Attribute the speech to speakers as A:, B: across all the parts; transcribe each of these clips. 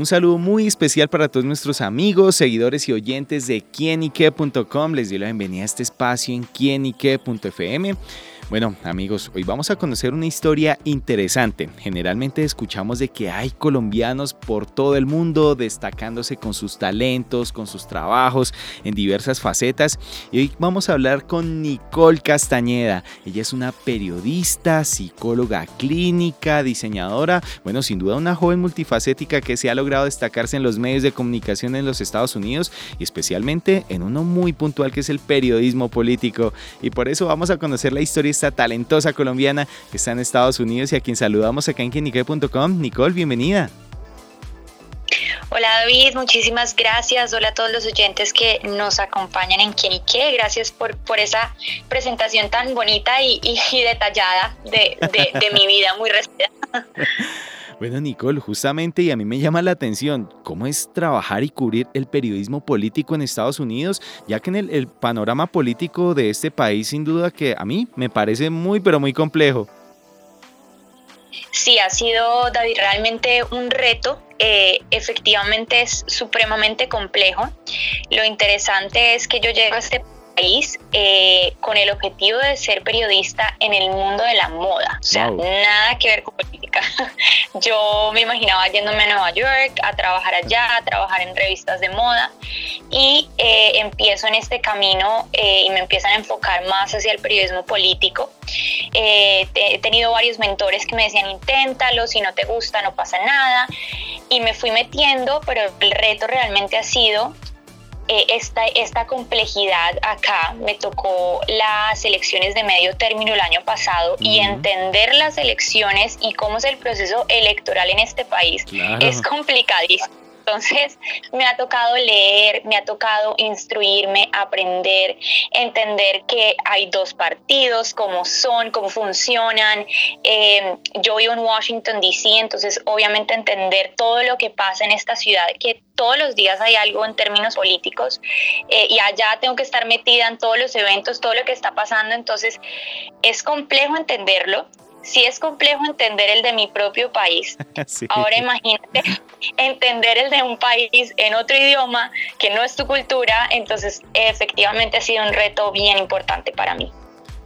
A: Un saludo muy especial para todos nuestros amigos, seguidores y oyentes de quienique.com. Les doy la bienvenida a este espacio en quienique.fm bueno, amigos, hoy vamos a conocer una historia interesante. Generalmente escuchamos de que hay colombianos por todo el mundo destacándose con sus talentos, con sus trabajos en diversas facetas. Y hoy vamos a hablar con Nicole Castañeda. Ella es una periodista, psicóloga clínica, diseñadora, bueno, sin duda una joven multifacética que se ha logrado destacarse en los medios de comunicación en los Estados Unidos y especialmente en uno muy puntual que es el periodismo político. Y por eso vamos a conocer la historia talentosa colombiana que está en Estados Unidos y a quien saludamos acá en Kenique.com. Nicole, bienvenida.
B: Hola David, muchísimas gracias. Hola a todos los oyentes que nos acompañan en Quién Gracias por, por esa presentación tan bonita y, detallada de, de, mi vida, muy respetada.
A: Bueno, Nicole, justamente, y a mí me llama la atención, ¿cómo es trabajar y cubrir el periodismo político en Estados Unidos? Ya que en el, panorama político de este país, sin duda que a mí me parece muy, pero muy complejo.
B: Sí, ha sido, David, realmente un reto. Eh, efectivamente es supremamente complejo. Lo interesante es que yo llego a este eh, con el objetivo de ser periodista en el mundo de la moda. O sea, nada que ver con política. Yo me imaginaba yéndome a Nueva York a trabajar allá, a trabajar en revistas de moda y eh, empiezo en este camino eh, y me empiezan a enfocar más hacia el periodismo político. he tenido varios mentores que me decían inténtalo, si no te gusta no pasa nada y me fui metiendo, pero el reto realmente ha sido eh, esta, esta complejidad acá. Me tocó las elecciones de medio término el año pasado y entender las elecciones y cómo es el proceso electoral en este país es complicadísimo. Entonces me ha tocado leer, me ha tocado instruirme, aprender, entender que hay dos partidos, cómo son, cómo funcionan. Em, yo vivo en Washington, D.C., entonces obviamente entender todo lo que pasa en esta ciudad, que todos los días hay algo en términos políticos eh, y allá tengo que estar metida en todos los eventos, todo lo que está pasando, entonces es complejo entenderlo, sí es complejo entender el de mi propio país. Ahora imagínate entender el de un país en otro idioma que no es tu cultura, entonces efectivamente ha sido un reto bien importante para mí.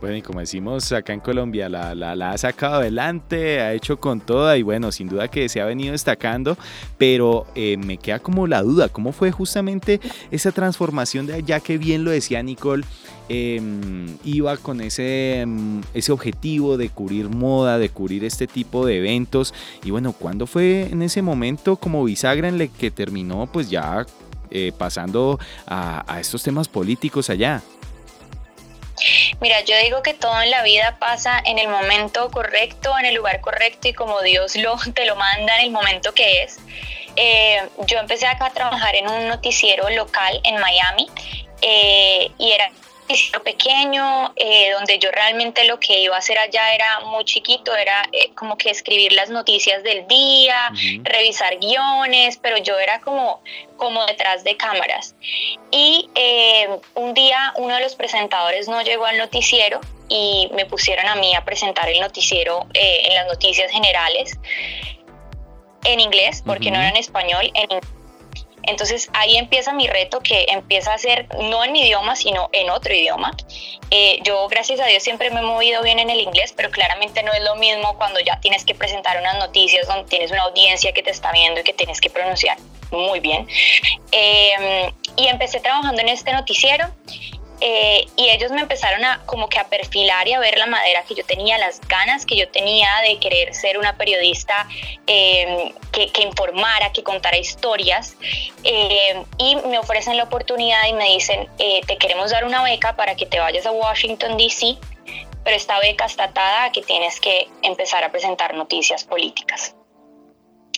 A: Bueno, y como decimos acá en Colombia, la, la, ha sacado adelante, ha hecho con toda y bueno, sin duda que se ha venido destacando, pero eh, me queda como la duda, ¿cómo fue justamente esa transformación de allá que bien lo decía Nicole? Em, iba con ese, em, ese objetivo de cubrir moda, de cubrir este tipo de eventos. Y bueno, ¿cuándo fue en ese momento como bisagra en el que terminó pues ya eh, pasando a, a estos temas políticos allá?
B: Mira, yo digo que todo en la vida pasa en el momento correcto, en el lugar correcto y como Dios lo, te lo manda en el momento que es. Eh, yo empecé acá a trabajar en un noticiero local en Miami eh, y era pequeño, eh, donde yo realmente lo que iba a hacer allá era muy chiquito, era eh, como que escribir las noticias del día, revisar guiones, pero yo era como, como detrás de cámaras. Y eh, un día uno de los presentadores no llegó al noticiero y me pusieron a mí a presentar el noticiero en las noticias generales en inglés, porque no era en español, en inglés entonces ahí empieza mi reto que empieza a ser no en mi idioma, sino en otro idioma. Eh, yo, gracias a Dios, siempre me he movido bien en el inglés, pero claramente no es lo mismo cuando ya tienes que presentar unas noticias donde tienes una audiencia que te está viendo y que tienes que pronunciar muy bien. Eh, y empecé trabajando en este noticiero eh, y ellos me empezaron a como que a perfilar y a ver la madera que yo tenía, las ganas que yo tenía de querer ser una periodista em, que, informara, que contara historias. Em, y me ofrecen la oportunidad y me dicen eh, te queremos dar una beca para que te vayas a Washington DC pero esta beca está atada a que tienes que empezar a presentar noticias políticas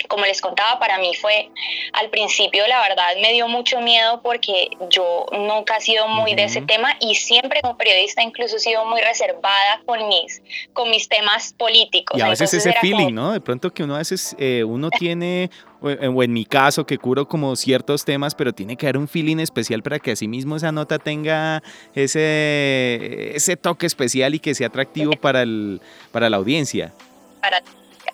B: como les contaba, para mí fue al principio, la verdad, me dio mucho miedo porque yo nunca he sido muy de ese tema y siempre como periodista incluso he sido muy reservada con mis, con mis temas políticos.
A: Y a veces ese feeling, ¿no? De pronto que uno a veces, eh, uno tiene, o en mi caso, que curo como ciertos temas, pero tiene que haber un feeling especial para que así mismo esa nota tenga ese, ese toque especial y que sea atractivo para, el, para la audiencia.
B: Para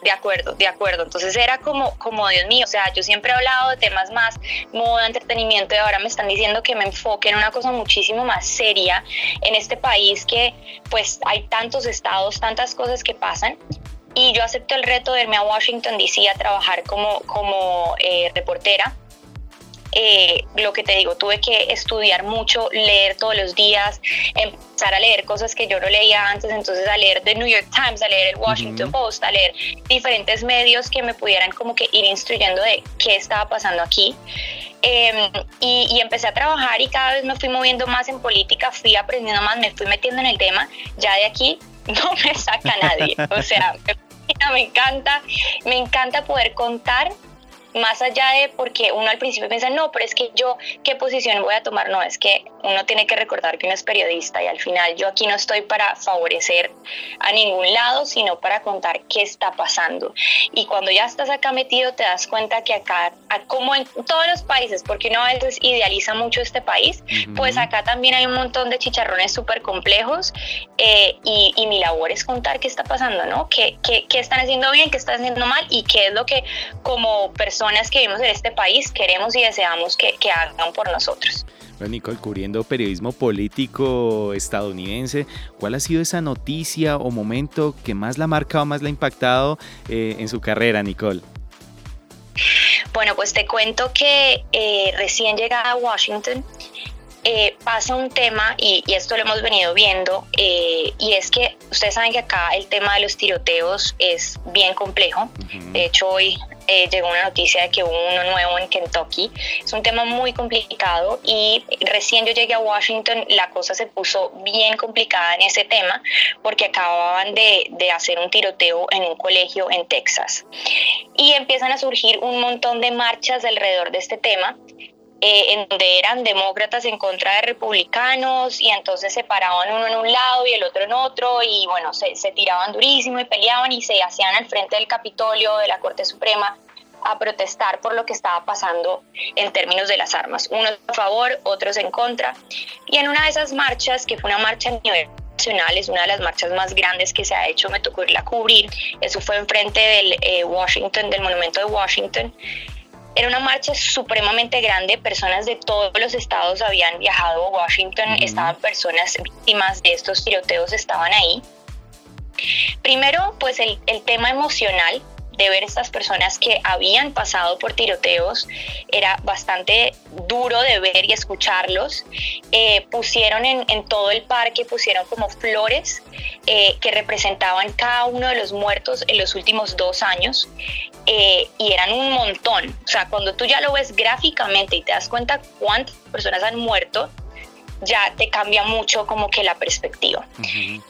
B: de acuerdo, de acuerdo. Entonces era como, como Dios mío, o sea, yo siempre he hablado de temas más moda, entretenimiento y ahora me están diciendo que me enfoque en una cosa muchísimo más seria en este país que pues hay tantos estados, tantas cosas que pasan y yo acepté el reto de irme a Washington DC a trabajar como, como eh, reportera eh, lo que te digo, tuve que estudiar mucho, leer todos los días, empezar a leer cosas que yo no leía antes, entonces a leer The New York Times, a leer el Washington Post, a leer diferentes medios que me pudieran como que ir instruyendo de qué estaba pasando aquí. Em, y, y, empecé a trabajar y cada vez me fui moviendo más en política, fui aprendiendo más, me fui metiendo en el tema, ya de aquí no me saca nadie, o sea, me encanta, me encanta poder contar más allá de porque uno al principio piensa, no, pero es que yo, ¿qué posición voy a tomar? No, es que uno tiene que recordar que uno es periodista y al final yo aquí no estoy para favorecer a ningún lado, sino para contar qué está pasando. Y cuando ya estás acá metido, te das cuenta que acá, como en todos los países, porque uno a veces idealiza mucho este país, pues acá también hay un montón de chicharrones súper complejos eh, y, mi labor es contar qué está pasando, ¿no? ¿Qué, qué, qué están haciendo bien, qué están haciendo mal y qué es lo que como persona personas que vivimos en este país queremos y deseamos que, que hagan por nosotros.
A: Bueno, Nicole, cubriendo periodismo político estadounidense, ¿cuál ha sido esa noticia o momento que más la ha marcado, más la ha impactado eh, en su carrera, Nicole?
B: Bueno, pues te cuento que eh, recién llegada a Washington, eh, pasa un tema, y, esto lo hemos venido viendo, y es que ustedes saben que acá el tema de los tiroteos es bien complejo. De hecho, hoy eh, llegó una noticia de que hubo uno nuevo en Kentucky. Es un tema muy complicado y recién yo llegué a Washington, la cosa se puso bien complicada en ese tema porque acababan de, de hacer un tiroteo en un colegio en Texas. Y empiezan a surgir un montón de marchas alrededor de este tema eh, en donde eran demócratas en contra de republicanos y entonces se paraban uno en un lado y el otro en otro y bueno, se, se tiraban durísimo y peleaban y se hacían al frente del Capitolio de la Corte Suprema a protestar por lo que estaba pasando en términos de las armas, unos a favor, otros en contra. Y en una de esas marchas, que fue una marcha a nivel nacional, es una de las marchas más grandes que se ha hecho, me tocó irla a cubrir, eso fue enfrente del eh, Washington, del monumento de Washington, era una marcha supremamente grande, personas de todos los estados habían viajado a Washington, estaban personas víctimas de estos tiroteos, estaban ahí. Primero, pues el, el tema emocional de ver estas personas que habían pasado por tiroteos era bastante duro de ver y escucharlos. Eh, pusieron en, todo el parque, pusieron como flores eh, que representaban cada uno de los muertos en los últimos dos años eh, y eran un montón. O sea, cuando tú ya lo ves gráficamente y te das cuenta cuántas personas han muerto, ya te cambia mucho como que la perspectiva.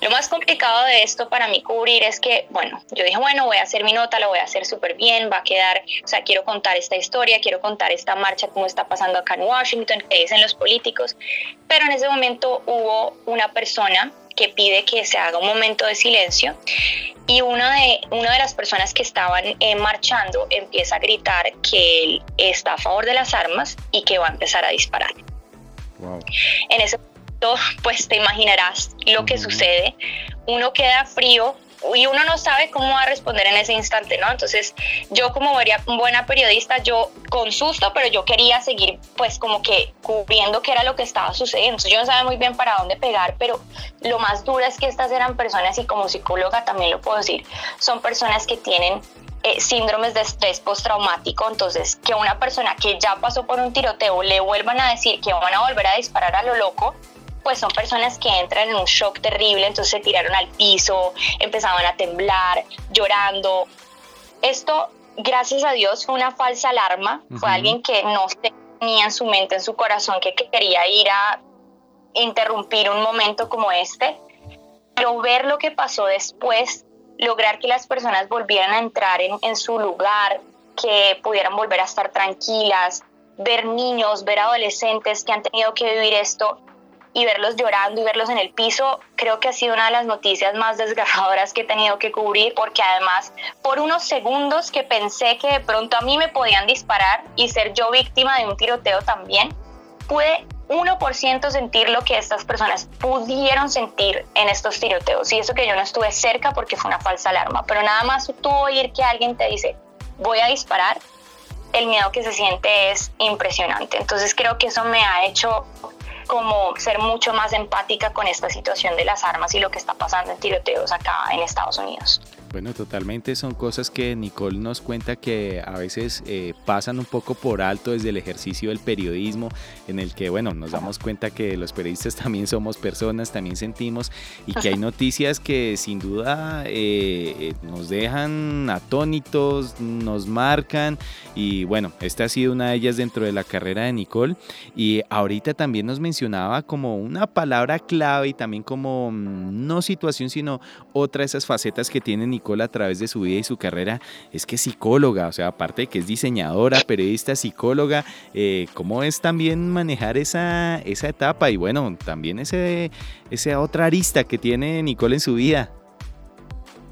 B: Lo más complicado de esto para mí cubrir es que, bueno, yo dije, bueno, voy a hacer mi nota, la voy a hacer súper bien, va a quedar, o sea, quiero contar esta historia, quiero contar esta marcha, cómo está pasando acá en Washington, qué dicen los políticos, pero en ese momento hubo una persona que pide que se haga un momento de silencio y una de, una de las personas que estaban eh, marchando empieza a gritar que él está a favor de las armas y que va a empezar a disparar. En ese momento, pues te imaginarás lo que sucede. Uno queda frío y uno no sabe cómo va a responder en ese instante, ¿no? Entonces, yo como buena periodista, yo con susto, pero yo quería seguir, pues, como que cubriendo qué era lo que estaba sucediendo. Entonces, yo no sabía muy bien para dónde pegar, pero lo más duro es que estas eran personas, y como psicóloga también lo puedo decir, son personas que tienen eh, síndromes de estrés postraumático, entonces que una persona que ya pasó por un tiroteo le vuelvan a decir que van a volver a disparar a lo loco, pues son personas que entran en un shock terrible, entonces se tiraron al piso, empezaban a temblar, llorando. Esto, gracias a Dios, fue una falsa alarma, fue alguien que no tenía en su mente, en su corazón, que quería ir a interrumpir un momento como este, pero ver lo que pasó después lograr que las personas volvieran a entrar en, su lugar, que pudieran volver a estar tranquilas, ver niños, ver adolescentes que han tenido que vivir esto y verlos llorando y verlos en el piso, creo que ha sido una de las noticias más desgarradoras que he tenido que cubrir, porque además por unos segundos que pensé que de pronto a mí me podían disparar y ser yo víctima de un tiroteo también, pude 1% sentir lo que estas personas pudieron sentir en estos tiroteos. Y eso que yo no estuve cerca porque fue una falsa alarma. Pero nada más tú oír que alguien te dice, voy a disparar, el miedo que se siente es impresionante. Entonces creo que eso me ha hecho como ser mucho más empática con esta situación de las armas y lo que está pasando en tiroteos acá en Estados Unidos.
A: Bueno, totalmente son cosas que Nicole nos cuenta que a veces eh, pasan un poco por alto desde el ejercicio del periodismo, en el que, bueno, nos damos cuenta que los periodistas también somos personas, también sentimos, y que hay noticias que sin duda eh, eh, nos dejan atónitos, nos marcan, y bueno, esta ha sido una de ellas dentro de la carrera de Nicole, y ahorita también nos mencionaba como una palabra clave y también como mm, no situación, sino otra de esas facetas que tiene Nicole a través de su vida y su carrera es que es psicóloga, o sea, aparte de que es diseñadora, periodista, psicóloga, eh, ¿cómo es también manejar esa, esa etapa? Y bueno, también ese, esa otra arista que tiene Nicole en su vida.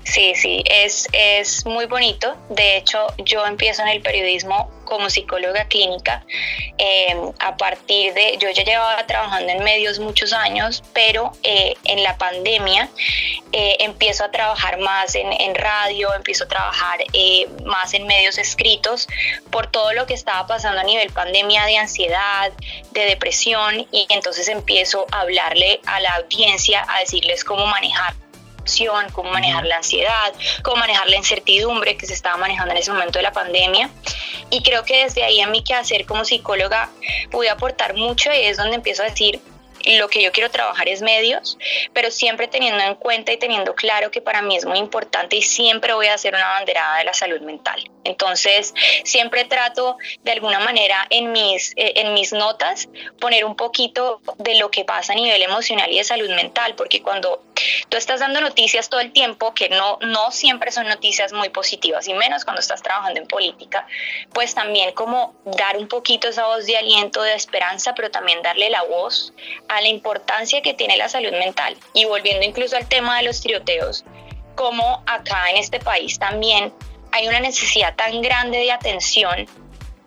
B: Sí, sí, es, es muy bonito. De hecho, yo empiezo en el periodismo como psicóloga clínica eh, a partir de, yo ya llevaba trabajando en medios muchos años, pero eh, en la pandemia eh, empiezo a trabajar más en, en radio, empiezo a trabajar más en medios escritos por todo lo que estaba pasando a nivel pandemia de ansiedad, de depresión y entonces empiezo a hablarle a la audiencia, a decirles cómo manejar cómo manejar la ansiedad, cómo manejar la incertidumbre que se estaba manejando en ese momento de la pandemia. Y creo que desde ahí a mí que hacer como psicóloga pude aportar mucho y es donde empiezo a decir, lo que yo quiero trabajar es medios, pero siempre teniendo en cuenta y teniendo claro que para mí es muy importante y siempre voy a hacer una banderada de la salud mental. Entonces, siempre trato de alguna manera en mis, eh, en mis notas poner un poquito de lo que pasa a nivel emocional y de salud mental, porque cuando tú estás dando noticias todo el tiempo, que no, no siempre son noticias muy positivas, y menos cuando estás trabajando en política, pues también como dar un poquito esa voz de aliento, de esperanza, pero también darle la voz a la importancia que tiene la salud mental. Y volviendo incluso al tema de los tiroteos, como acá en este país también hay una necesidad tan grande de atención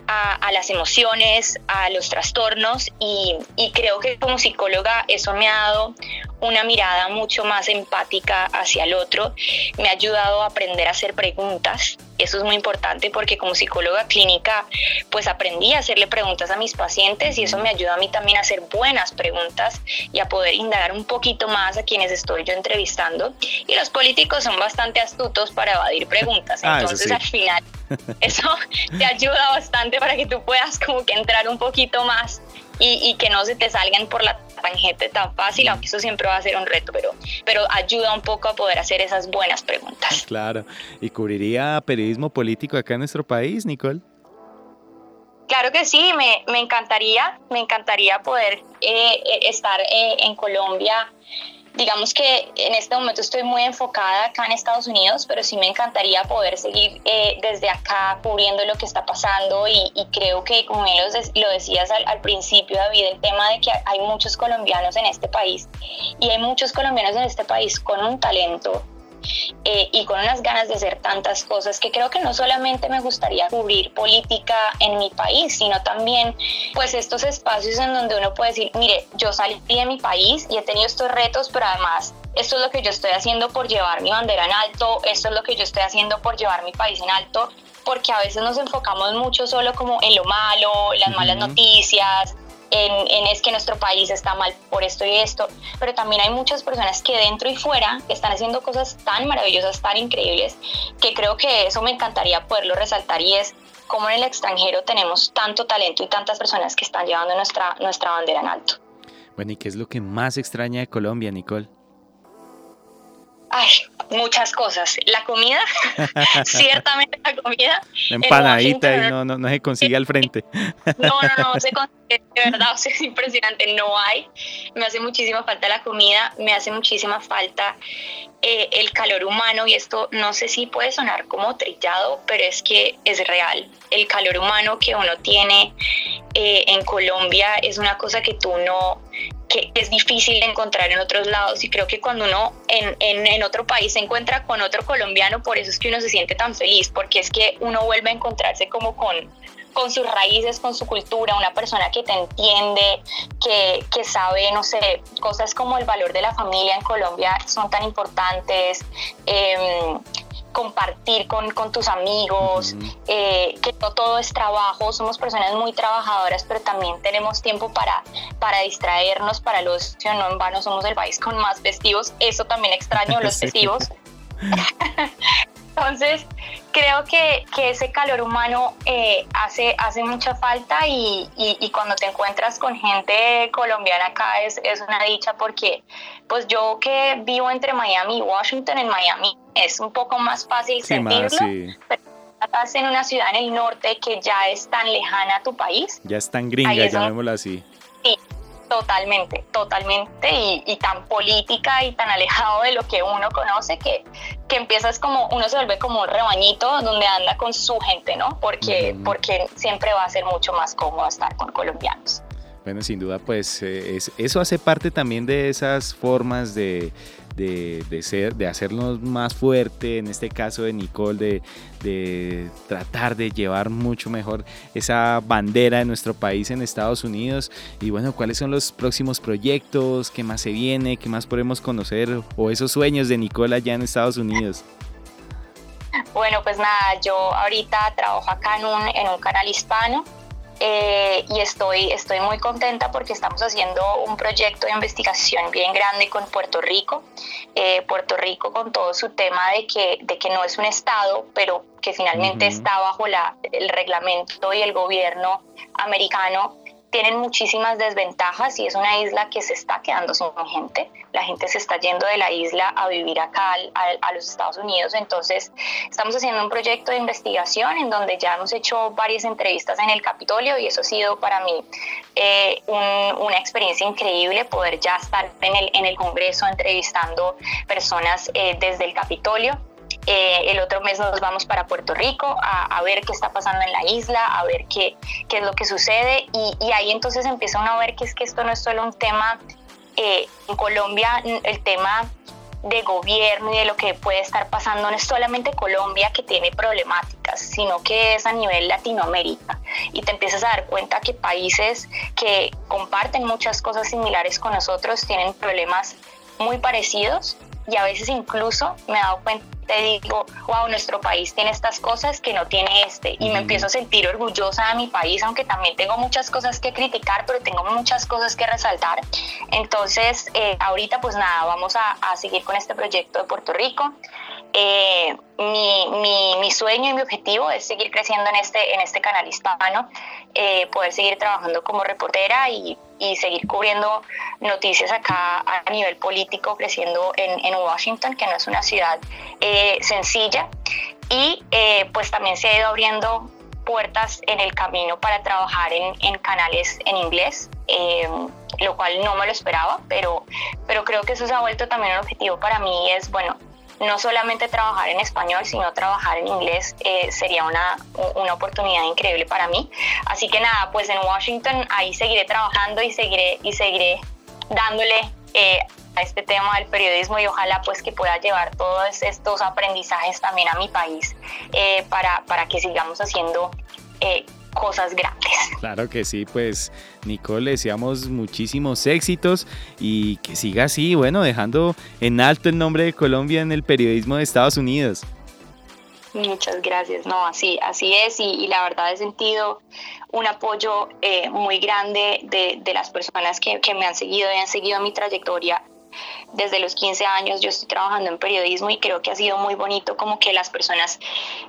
B: a, las emociones, a los trastornos y, y, creo que como psicóloga eso me ha dado una mirada mucho más empática hacia el otro, me ha ayudado a aprender a hacer preguntas. Eso es muy importante porque como psicóloga clínica pues aprendí a hacerle preguntas a mis pacientes y eso me ayuda a mí también a hacer buenas preguntas y a poder indagar un poquito más a quienes estoy yo entrevistando. Y los políticos son bastante astutos para evadir preguntas. Ah, Entonces al final eso te ayuda bastante para que tú puedas como que entrar un poquito más y, que no se te salgan por la tangente tan fácil, aunque eso siempre va a ser un reto, pero, pero ayuda un poco a poder hacer esas buenas preguntas.
A: Claro. ¿Y cubriría periodismo político acá en nuestro país, Nicole?
B: Claro que sí, me, me encantaría, me encantaría poder eh, eh, estar eh, en Colombia digamos que en este momento estoy muy enfocada acá en Estados Unidos, pero sí me encantaría poder seguir eh, desde acá cubriendo lo que está pasando y, creo que, como bien lo, decías al, al, principio, David, el tema de que hay muchos colombianos en este país y hay muchos colombianos en este país con un talento eh, y con unas ganas de hacer tantas cosas que creo que no solamente me gustaría cubrir política en mi país, sino también pues estos espacios en donde uno puede decir, mire, yo salí de mi país y he tenido estos retos, pero además esto es lo que yo estoy haciendo por llevar mi bandera en alto, esto es lo que yo estoy haciendo por llevar mi país en alto, porque a veces nos enfocamos mucho solo como en lo malo, las malas noticias, en, es que nuestro país está mal por esto y esto, pero también hay muchas personas que dentro y fuera están haciendo cosas tan maravillosas, tan increíbles, que creo que eso me encantaría poderlo resaltar y es como en el extranjero tenemos tanto talento y tantas personas que están llevando nuestra, nuestra bandera en alto.
A: Bueno, ¿y qué es lo que más extraña de Colombia, Nicole?
B: Ay, muchas cosas. La comida, ciertamente la comida.
A: La empanadita y no, no, no se consigue al frente.
B: No, no, no se consigue, de verdad, es impresionante, no hay. Me hace muchísima falta la comida, me hace muchísima falta eh, el calor humano y esto no sé si puede sonar como trillado, pero es que es real. El calor humano que uno tiene eh, en Colombia es una cosa que tú no, que es difícil encontrar en otros lados y creo que cuando uno en, en, en, otro país se encuentra con otro colombiano, por eso es que uno se siente tan feliz, porque es que uno vuelve a encontrarse como con, con sus raíces, con su cultura, una persona que te entiende, que, que, sabe, no sé, cosas como el valor de la familia en Colombia son tan importantes. Eh, compartir con, con tus amigos, eh, que no todo es trabajo, somos personas muy trabajadoras, pero también tenemos tiempo para, para distraernos, para los no en vano somos el país con más festivos, eso también extraño, los festivos. Entonces, creo que, que, ese calor humano eh, hace, hace mucha falta y, y, cuando te encuentras con gente colombiana acá es, es, una dicha porque pues yo que vivo entre Miami y Washington, en Miami es un poco más fácil sentirlo, pero estás en una ciudad en el norte que ya es tan lejana a tu país.
A: Ya es tan gringa, llamémoslo así.
B: Sí, Totalmente, totalmente, y, tan política y tan alejado de lo que uno conoce que, que empiezas como, uno se vuelve como un rebañito donde anda con su gente, ¿no? Porque, porque siempre va a ser mucho más cómodo estar con colombianos.
A: Bueno, sin duda, pues eh, eso hace parte también de esas formas de, de, ser, de hacernos más fuerte, en este caso de Nicole, de, tratar de llevar mucho mejor esa bandera de nuestro país en Estados Unidos. Y bueno, ¿cuáles son los próximos proyectos? ¿Qué más se viene? ¿Qué más podemos conocer? O esos sueños de Nicole allá en Estados Unidos.
B: Bueno, pues nada, yo ahorita trabajo acá en un, en un canal hispano eh, y estoy, estoy muy contenta porque estamos haciendo un proyecto de investigación bien grande con Puerto Rico. Eh, Puerto Rico con todo su tema de que, de que no es un Estado, pero que finalmente está bajo la, el reglamento y el gobierno americano tienen muchísimas desventajas y es una isla que se está quedando sin gente. La gente se está yendo de la isla a vivir acá a, los Estados Unidos. Entonces, estamos haciendo un proyecto de investigación en donde ya hemos hecho varias entrevistas en el Capitolio y eso ha sido para mí eh, una experiencia increíble poder ya estar en el, en el Congreso entrevistando personas eh, desde el Capitolio. Eh, el otro mes nos vamos para Puerto Rico a, ver qué está pasando en la isla, a ver qué, qué es lo que sucede y, ahí entonces empieza uno a ver que es que esto no es solo un tema eh, en Colombia, el tema de gobierno y de lo que puede estar pasando no es solamente Colombia que tiene problemáticas, sino que es a nivel Latinoamérica. Y te empiezas a dar cuenta que países que comparten muchas cosas similares con nosotros tienen problemas muy parecidos y a veces incluso me he dado cuenta te digo, wow, nuestro país tiene estas cosas que no tiene este. Y me empiezo a sentir orgullosa de mi país, aunque también tengo muchas cosas que criticar, pero tengo muchas cosas que resaltar. Entonces, eh, ahorita pues nada, vamos a, a, seguir con este proyecto de Puerto Rico. Eh, mi, mi, mi, sueño y mi objetivo es seguir creciendo en este, en este canal hispano, eh, poder seguir trabajando como reportera y, y, seguir cubriendo noticias acá a nivel político, creciendo en, en Washington, que no es una ciudad eh, sencilla. Y pues también se ha ido abriendo puertas en el camino para trabajar en, en canales en inglés, lo cual no me lo esperaba, pero, pero creo que eso se ha vuelto también un objetivo para mí, es, bueno, no solamente trabajar en español, sino trabajar en inglés eh, sería una, una, oportunidad increíble para mí. Así que nada, pues en Washington ahí seguiré trabajando y seguiré, y seguiré dándole eh, a este tema del periodismo y ojalá pues que pueda llevar todos estos aprendizajes también a mi país eh, para, para que sigamos haciendo cosas grandes.
A: Claro que sí, pues Nicole, deseamos muchísimos éxitos y que siga así, bueno, dejando en alto el nombre de Colombia en el periodismo de Estados Unidos.
B: Muchas gracias, no, así, así es y, la verdad he sentido un apoyo eh, muy grande de, de las personas que, que, me han seguido y han seguido mi trayectoria desde los 15 años yo estoy trabajando en periodismo y creo que ha sido muy bonito como que las personas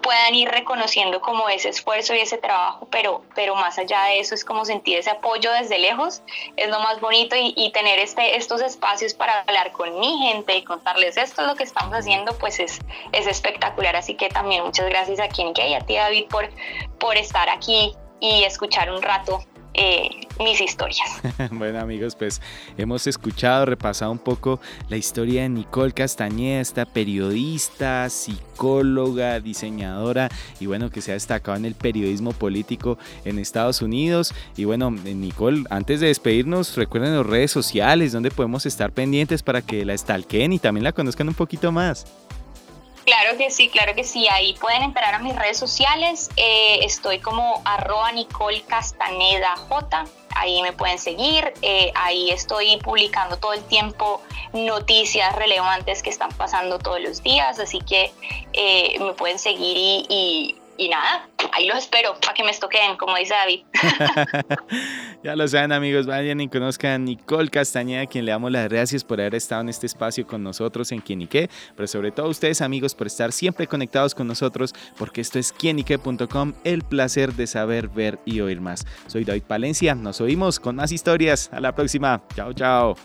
B: puedan ir reconociendo como ese esfuerzo y ese trabajo, pero, pero más allá de eso es como sentir ese apoyo desde lejos, es lo más bonito y, tener este, estos espacios para hablar con mi gente y contarles esto es lo que estamos haciendo, pues es, es espectacular. Así que también muchas gracias a quien que y a ti David por, por estar aquí y escuchar un rato eh, mis historias.
A: bueno amigos, pues hemos escuchado, repasado un poco la historia de Nicole Castañeda, esta periodista, psicóloga, diseñadora y bueno, que se ha destacado en el periodismo político en Estados Unidos. Y bueno, Nicole, antes de despedirnos, recuerden las redes sociales donde podemos estar pendientes para que la stalkeen y también la conozcan un poquito más.
B: Claro que sí, claro que sí. Ahí pueden entrar a mis redes sociales. Eh, estoy como arroba Nicole Castaneda J. Ahí me pueden seguir. Eh, ahí estoy publicando todo el tiempo noticias relevantes que están pasando todos los días. Así que eh, me pueden seguir y y nada, ahí los espero para que me estoquen, como dice David.
A: ya lo saben amigos, vayan y conozcan a Nicole Castañeda, a quien le damos las gracias por haber estado en este espacio con nosotros en Quienique, pero sobre todo a ustedes amigos por estar siempre conectados con nosotros, porque esto es quienique.com, el placer de saber, ver y oír más. Soy David Palencia, nos oímos con más historias. A la próxima. Chao, chao.